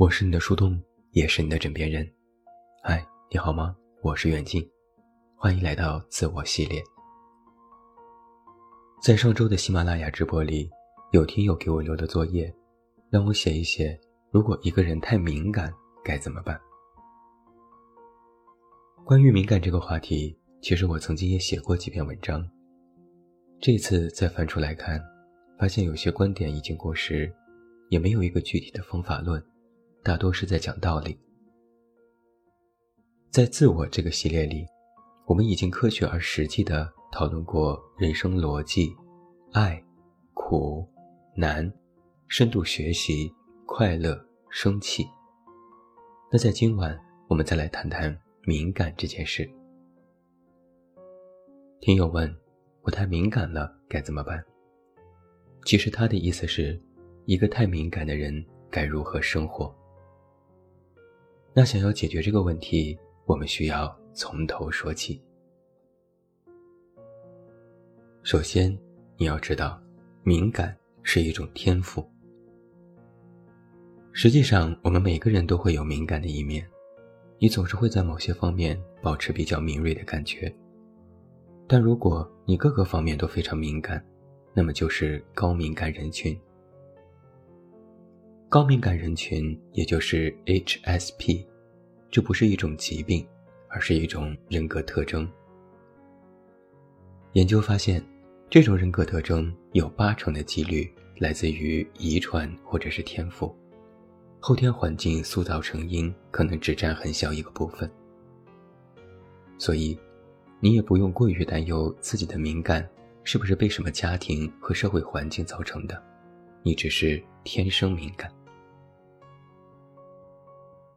我是你的树洞，也是你的枕边人。嗨，你好吗？我是远近，欢迎来到自我系列。在上周的喜马拉雅直播里，有听友给我留的作业，让我写一写，如果一个人太敏感该怎么办。关于敏感这个话题，其实我曾经也写过几篇文章。这次再翻出来看，发现有些观点已经过时，也没有一个具体的方法论。大多是在讲道理。在自我这个系列里，我们已经科学而实际的讨论过人生逻辑、爱、苦、难、深度学习、快乐、生气。那在今晚，我们再来谈谈敏感这件事。听友问：我太敏感了，该怎么办？其实他的意思是，一个太敏感的人该如何生活？那想要解决这个问题，我们需要从头说起。首先，你要知道，敏感是一种天赋。实际上，我们每个人都会有敏感的一面，你总是会在某些方面保持比较敏锐的感觉。但如果你各个方面都非常敏感，那么就是高敏感人群。高敏感人群，也就是 HSP，这不是一种疾病，而是一种人格特征。研究发现，这种人格特征有八成的几率来自于遗传或者是天赋，后天环境塑造成因可能只占很小一个部分。所以，你也不用过于担忧自己的敏感是不是被什么家庭和社会环境造成的，你只是天生敏感。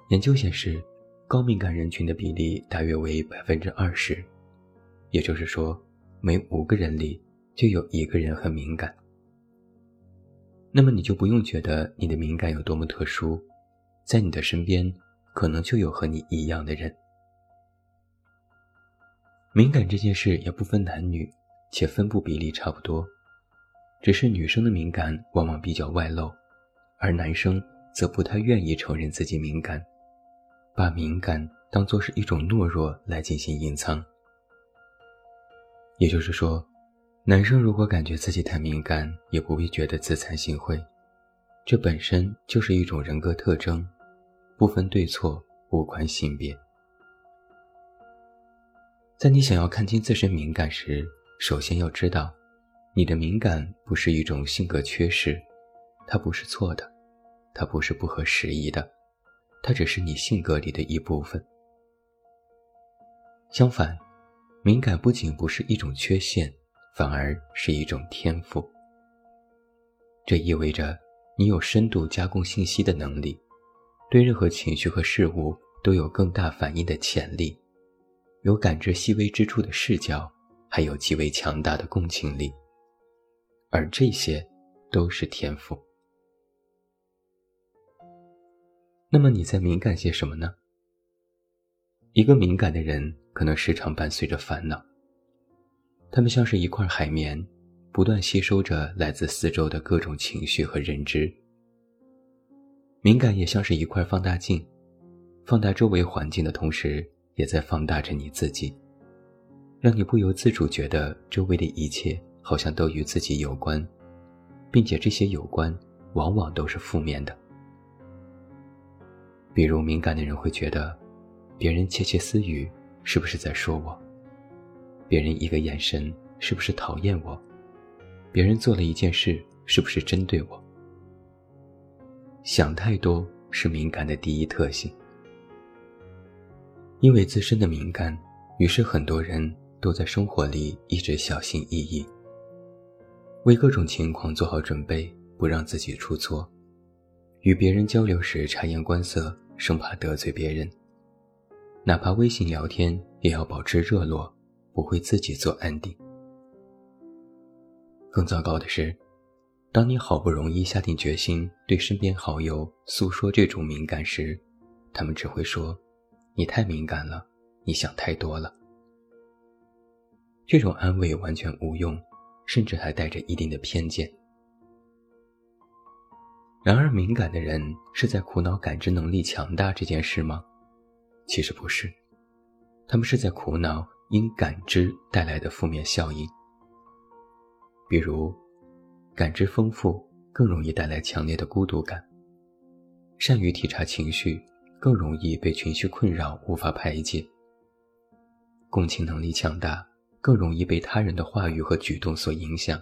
研究显示，高敏感人群的比例大约为百分之二十，也就是说，每五个人里就有一个人很敏感。那么你就不用觉得你的敏感有多么特殊，在你的身边可能就有和你一样的人。敏感这件事也不分男女，且分布比例差不多，只是女生的敏感往往比较外露，而男生则不太愿意承认自己敏感。把敏感当作是一种懦弱来进行隐藏，也就是说，男生如果感觉自己太敏感，也不必觉得自惭形秽，这本身就是一种人格特征，不分对错，无关性别。在你想要看清自身敏感时，首先要知道，你的敏感不是一种性格缺失，它不是错的，它不是不合时宜的。它只是你性格里的一部分。相反，敏感不仅不是一种缺陷，反而是一种天赋。这意味着你有深度加工信息的能力，对任何情绪和事物都有更大反应的潜力，有感知细微之处的视角，还有极为强大的共情力。而这些，都是天赋。那么你在敏感些什么呢？一个敏感的人可能时常伴随着烦恼。他们像是一块海绵，不断吸收着来自四周的各种情绪和认知。敏感也像是一块放大镜，放大周围环境的同时，也在放大着你自己，让你不由自主觉得周围的一切好像都与自己有关，并且这些有关往往都是负面的。比如敏感的人会觉得，别人窃窃私语是不是在说我？别人一个眼神是不是讨厌我？别人做了一件事是不是针对我？想太多是敏感的第一特性。因为自身的敏感，于是很多人都在生活里一直小心翼翼，为各种情况做好准备，不让自己出错。与别人交流时察言观色。生怕得罪别人，哪怕微信聊天也要保持热络，不会自己做安定。更糟糕的是，当你好不容易下定决心对身边好友诉说这种敏感时，他们只会说：“你太敏感了，你想太多了。”这种安慰完全无用，甚至还带着一定的偏见。然而，敏感的人是在苦恼感知能力强大这件事吗？其实不是，他们是在苦恼因感知带来的负面效应。比如，感知丰富更容易带来强烈的孤独感；善于体察情绪更容易被情绪困扰无法排解；共情能力强大更容易被他人的话语和举动所影响；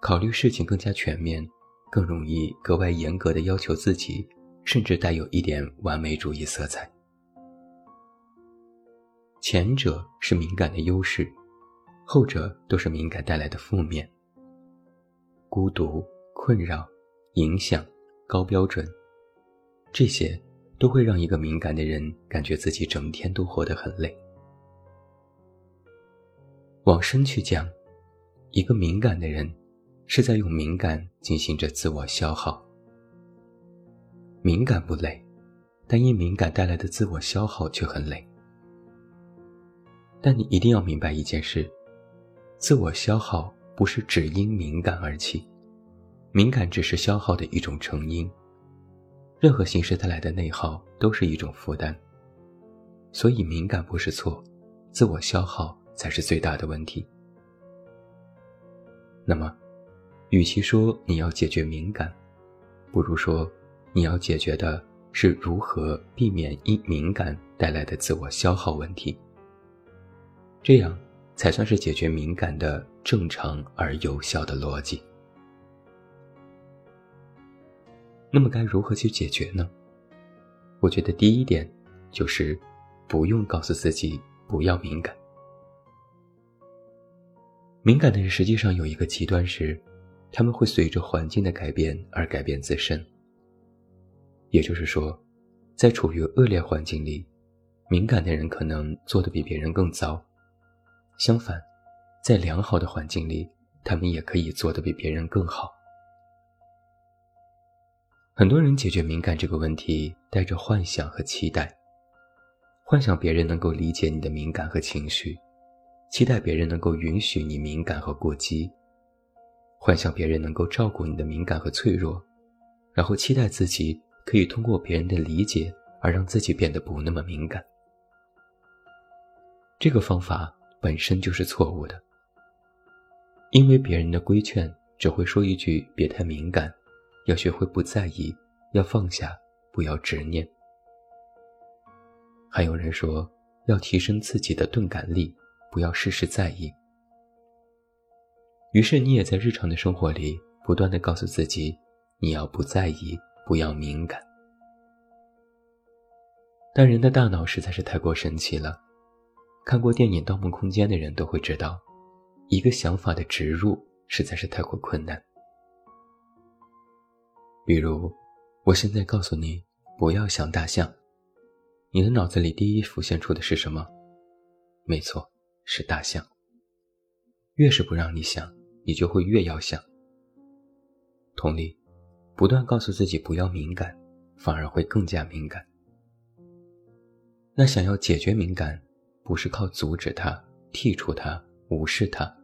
考虑事情更加全面。更容易格外严格的要求自己，甚至带有一点完美主义色彩。前者是敏感的优势，后者都是敏感带来的负面。孤独、困扰、影响、高标准，这些都会让一个敏感的人感觉自己整天都活得很累。往深去讲，一个敏感的人。是在用敏感进行着自我消耗。敏感不累，但因敏感带来的自我消耗却很累。但你一定要明白一件事：自我消耗不是只因敏感而起，敏感只是消耗的一种成因。任何形式带来的内耗都是一种负担。所以敏感不是错，自我消耗才是最大的问题。那么。与其说你要解决敏感，不如说你要解决的是如何避免因敏感带来的自我消耗问题。这样才算是解决敏感的正常而有效的逻辑。那么该如何去解决呢？我觉得第一点就是不用告诉自己不要敏感。敏感的人实际上有一个极端是。他们会随着环境的改变而改变自身。也就是说，在处于恶劣环境里，敏感的人可能做得比别人更糟；相反，在良好的环境里，他们也可以做得比别人更好。很多人解决敏感这个问题，带着幻想和期待，幻想别人能够理解你的敏感和情绪，期待别人能够允许你敏感和过激。幻想别人能够照顾你的敏感和脆弱，然后期待自己可以通过别人的理解而让自己变得不那么敏感。这个方法本身就是错误的，因为别人的规劝只会说一句“别太敏感”，要学会不在意，要放下，不要执念。还有人说要提升自己的钝感力，不要事事在意。于是你也在日常的生活里不断的告诉自己，你要不在意，不要敏感。但人的大脑实在是太过神奇了，看过电影《盗梦空间》的人都会知道，一个想法的植入实在是太过困难。比如，我现在告诉你不要想大象，你的脑子里第一浮现出的是什么？没错，是大象。越是不让你想。你就会越要想。同理，不断告诉自己不要敏感，反而会更加敏感。那想要解决敏感，不是靠阻止它、剔除它、无视它。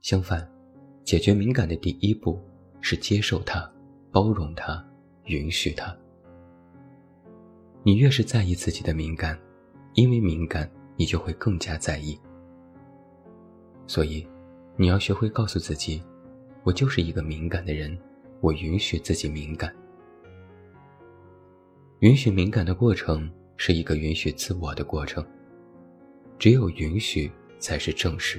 相反，解决敏感的第一步是接受它、包容它、允许它。你越是在意自己的敏感，因为敏感，你就会更加在意。所以。你要学会告诉自己，我就是一个敏感的人，我允许自己敏感。允许敏感的过程是一个允许自我的过程，只有允许才是正视。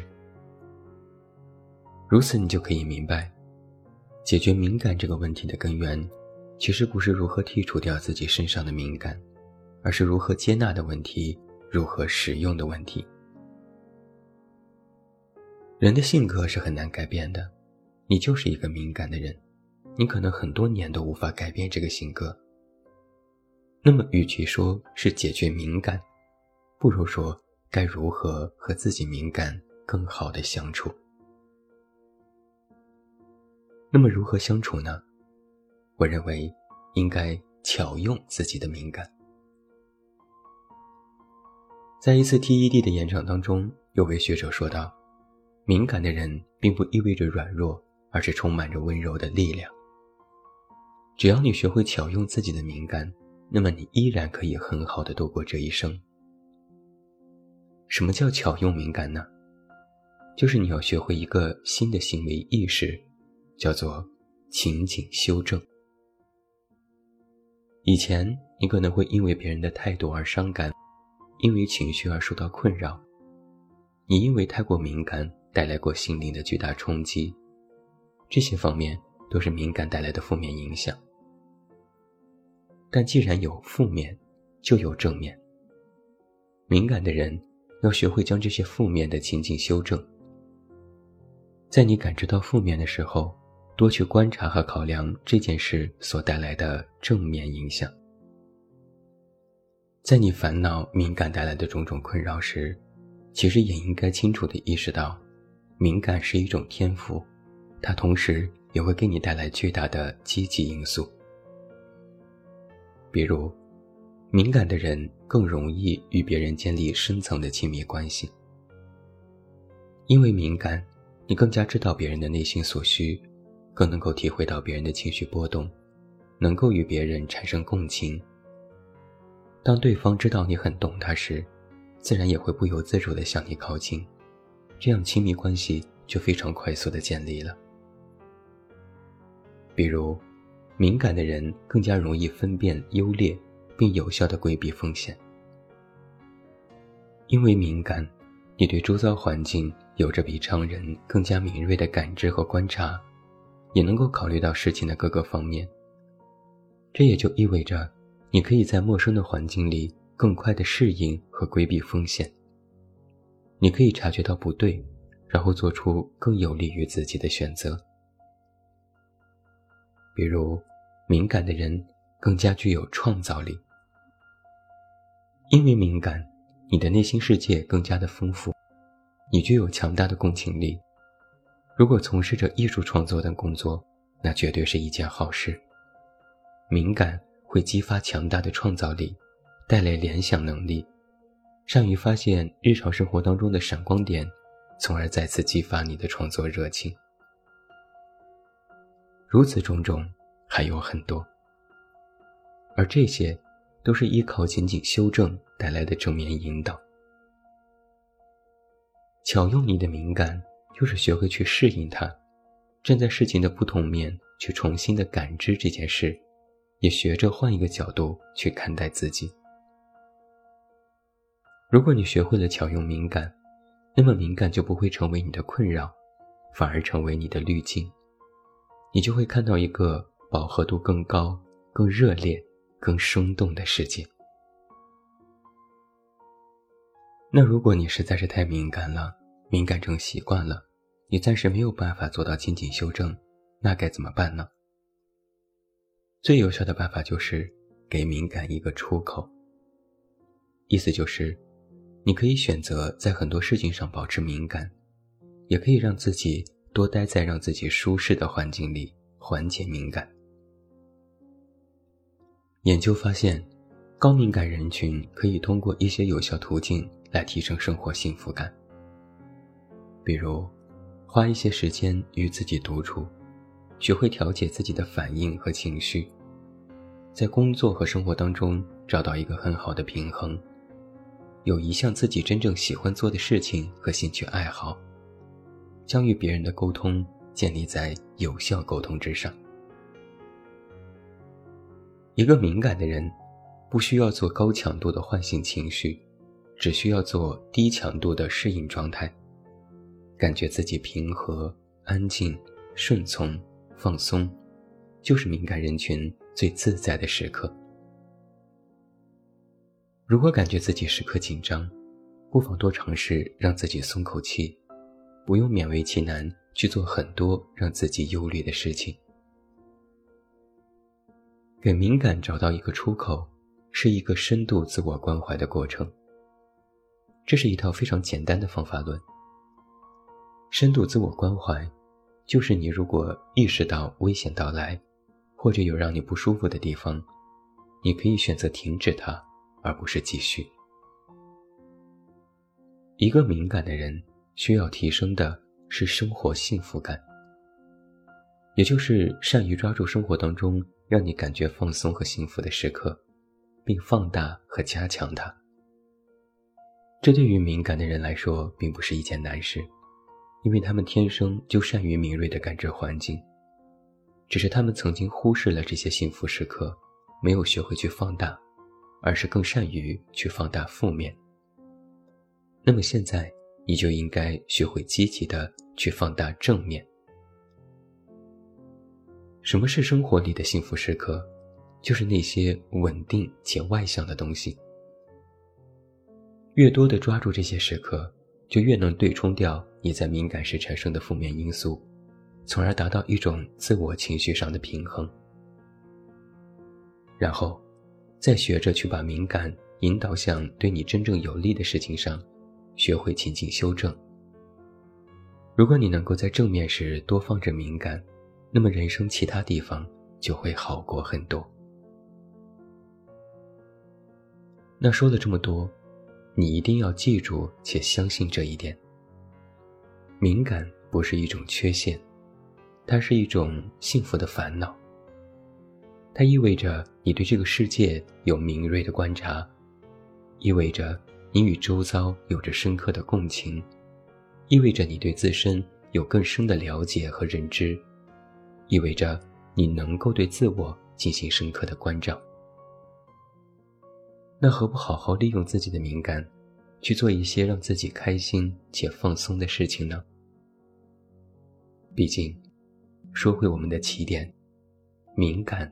如此，你就可以明白，解决敏感这个问题的根源，其实不是如何剔除掉自己身上的敏感，而是如何接纳的问题，如何使用的问题。人的性格是很难改变的，你就是一个敏感的人，你可能很多年都无法改变这个性格。那么，与其说是解决敏感，不如说该如何和自己敏感更好的相处。那么，如何相处呢？我认为应该巧用自己的敏感。在一次 TED 的演讲当中，有位学者说道。敏感的人并不意味着软弱，而是充满着温柔的力量。只要你学会巧用自己的敏感，那么你依然可以很好的度过这一生。什么叫巧用敏感呢？就是你要学会一个新的行为意识，叫做情景修正。以前你可能会因为别人的态度而伤感，因为情绪而受到困扰，你因为太过敏感带来过心灵的巨大冲击，这些方面都是敏感带来的负面影响。但既然有负面，就有正面。敏感的人要学会将这些负面的情境修正。在你感知到负面的时候，多去观察和考量这件事所带来的正面影响。在你烦恼、敏感带来的种种困扰时，其实也应该清楚地意识到，敏感是一种天赋，它同时也会给你带来巨大的积极因素。比如，敏感的人更容易与别人建立深层的亲密关系，因为敏感，你更加知道别人的内心所需，更能够体会到别人的情绪波动，能够与别人产生共情。当对方知道你很懂他时，自然也会不由自主地向你靠近，这样亲密关系就非常快速的建立了。比如。敏感的人更加容易分辨优劣，并有效地规避风险。因为敏感，你对周遭环境有着比常人更加敏锐的感知和观察，也能够考虑到事情的各个方面。这也就意味着，你可以在陌生的环境里更快地适应和规避风险。你可以察觉到不对，然后做出更有利于自己的选择。比如，敏感的人更加具有创造力，因为敏感，你的内心世界更加的丰富，你具有强大的共情力。如果从事着艺术创作等工作，那绝对是一件好事。敏感会激发强大的创造力，带来联想能力，善于发现日常生活当中的闪光点，从而再次激发你的创作热情。如此种种还有很多，而这些都是依靠仅仅修正带来的正面引导。巧用你的敏感，就是学会去适应它，站在事情的不同面去重新的感知这件事，也学着换一个角度去看待自己。如果你学会了巧用敏感，那么敏感就不会成为你的困扰，反而成为你的滤镜。你就会看到一个饱和度更高、更热烈、更生动的世界。那如果你实在是太敏感了，敏感成习惯了，你暂时没有办法做到情景修正，那该怎么办呢？最有效的办法就是给敏感一个出口。意思就是，你可以选择在很多事情上保持敏感，也可以让自己。多待在让自己舒适的环境里，缓解敏感。研究发现，高敏感人群可以通过一些有效途径来提升生活幸福感。比如，花一些时间与自己独处，学会调节自己的反应和情绪，在工作和生活当中找到一个很好的平衡，有一项自己真正喜欢做的事情和兴趣爱好。将与别人的沟通建立在有效沟通之上。一个敏感的人，不需要做高强度的唤醒情绪，只需要做低强度的适应状态，感觉自己平和、安静、顺从、放松，就是敏感人群最自在的时刻。如果感觉自己时刻紧张，不妨多尝试让自己松口气。不用勉为其难去做很多让自己忧虑的事情。给敏感找到一个出口，是一个深度自我关怀的过程。这是一套非常简单的方法论。深度自我关怀，就是你如果意识到危险到来，或者有让你不舒服的地方，你可以选择停止它，而不是继续。一个敏感的人。需要提升的是生活幸福感，也就是善于抓住生活当中让你感觉放松和幸福的时刻，并放大和加强它。这对于敏感的人来说，并不是一件难事，因为他们天生就善于敏锐地感知环境。只是他们曾经忽视了这些幸福时刻，没有学会去放大，而是更善于去放大负面。那么现在，你就应该学会积极的去放大正面。什么是生活里的幸福时刻？就是那些稳定且外向的东西。越多的抓住这些时刻，就越能对冲掉你在敏感时产生的负面因素，从而达到一种自我情绪上的平衡。然后，再学着去把敏感引导向对你真正有利的事情上，学会勤进修正。如果你能够在正面时多放着敏感，那么人生其他地方就会好过很多。那说了这么多，你一定要记住且相信这一点：敏感不是一种缺陷，它是一种幸福的烦恼。它意味着你对这个世界有敏锐的观察，意味着你与周遭有着深刻的共情，意味着你对自身有更深的了解和认知。意味着你能够对自我进行深刻的关照，那何不好好利用自己的敏感，去做一些让自己开心且放松的事情呢？毕竟，说回我们的起点，敏感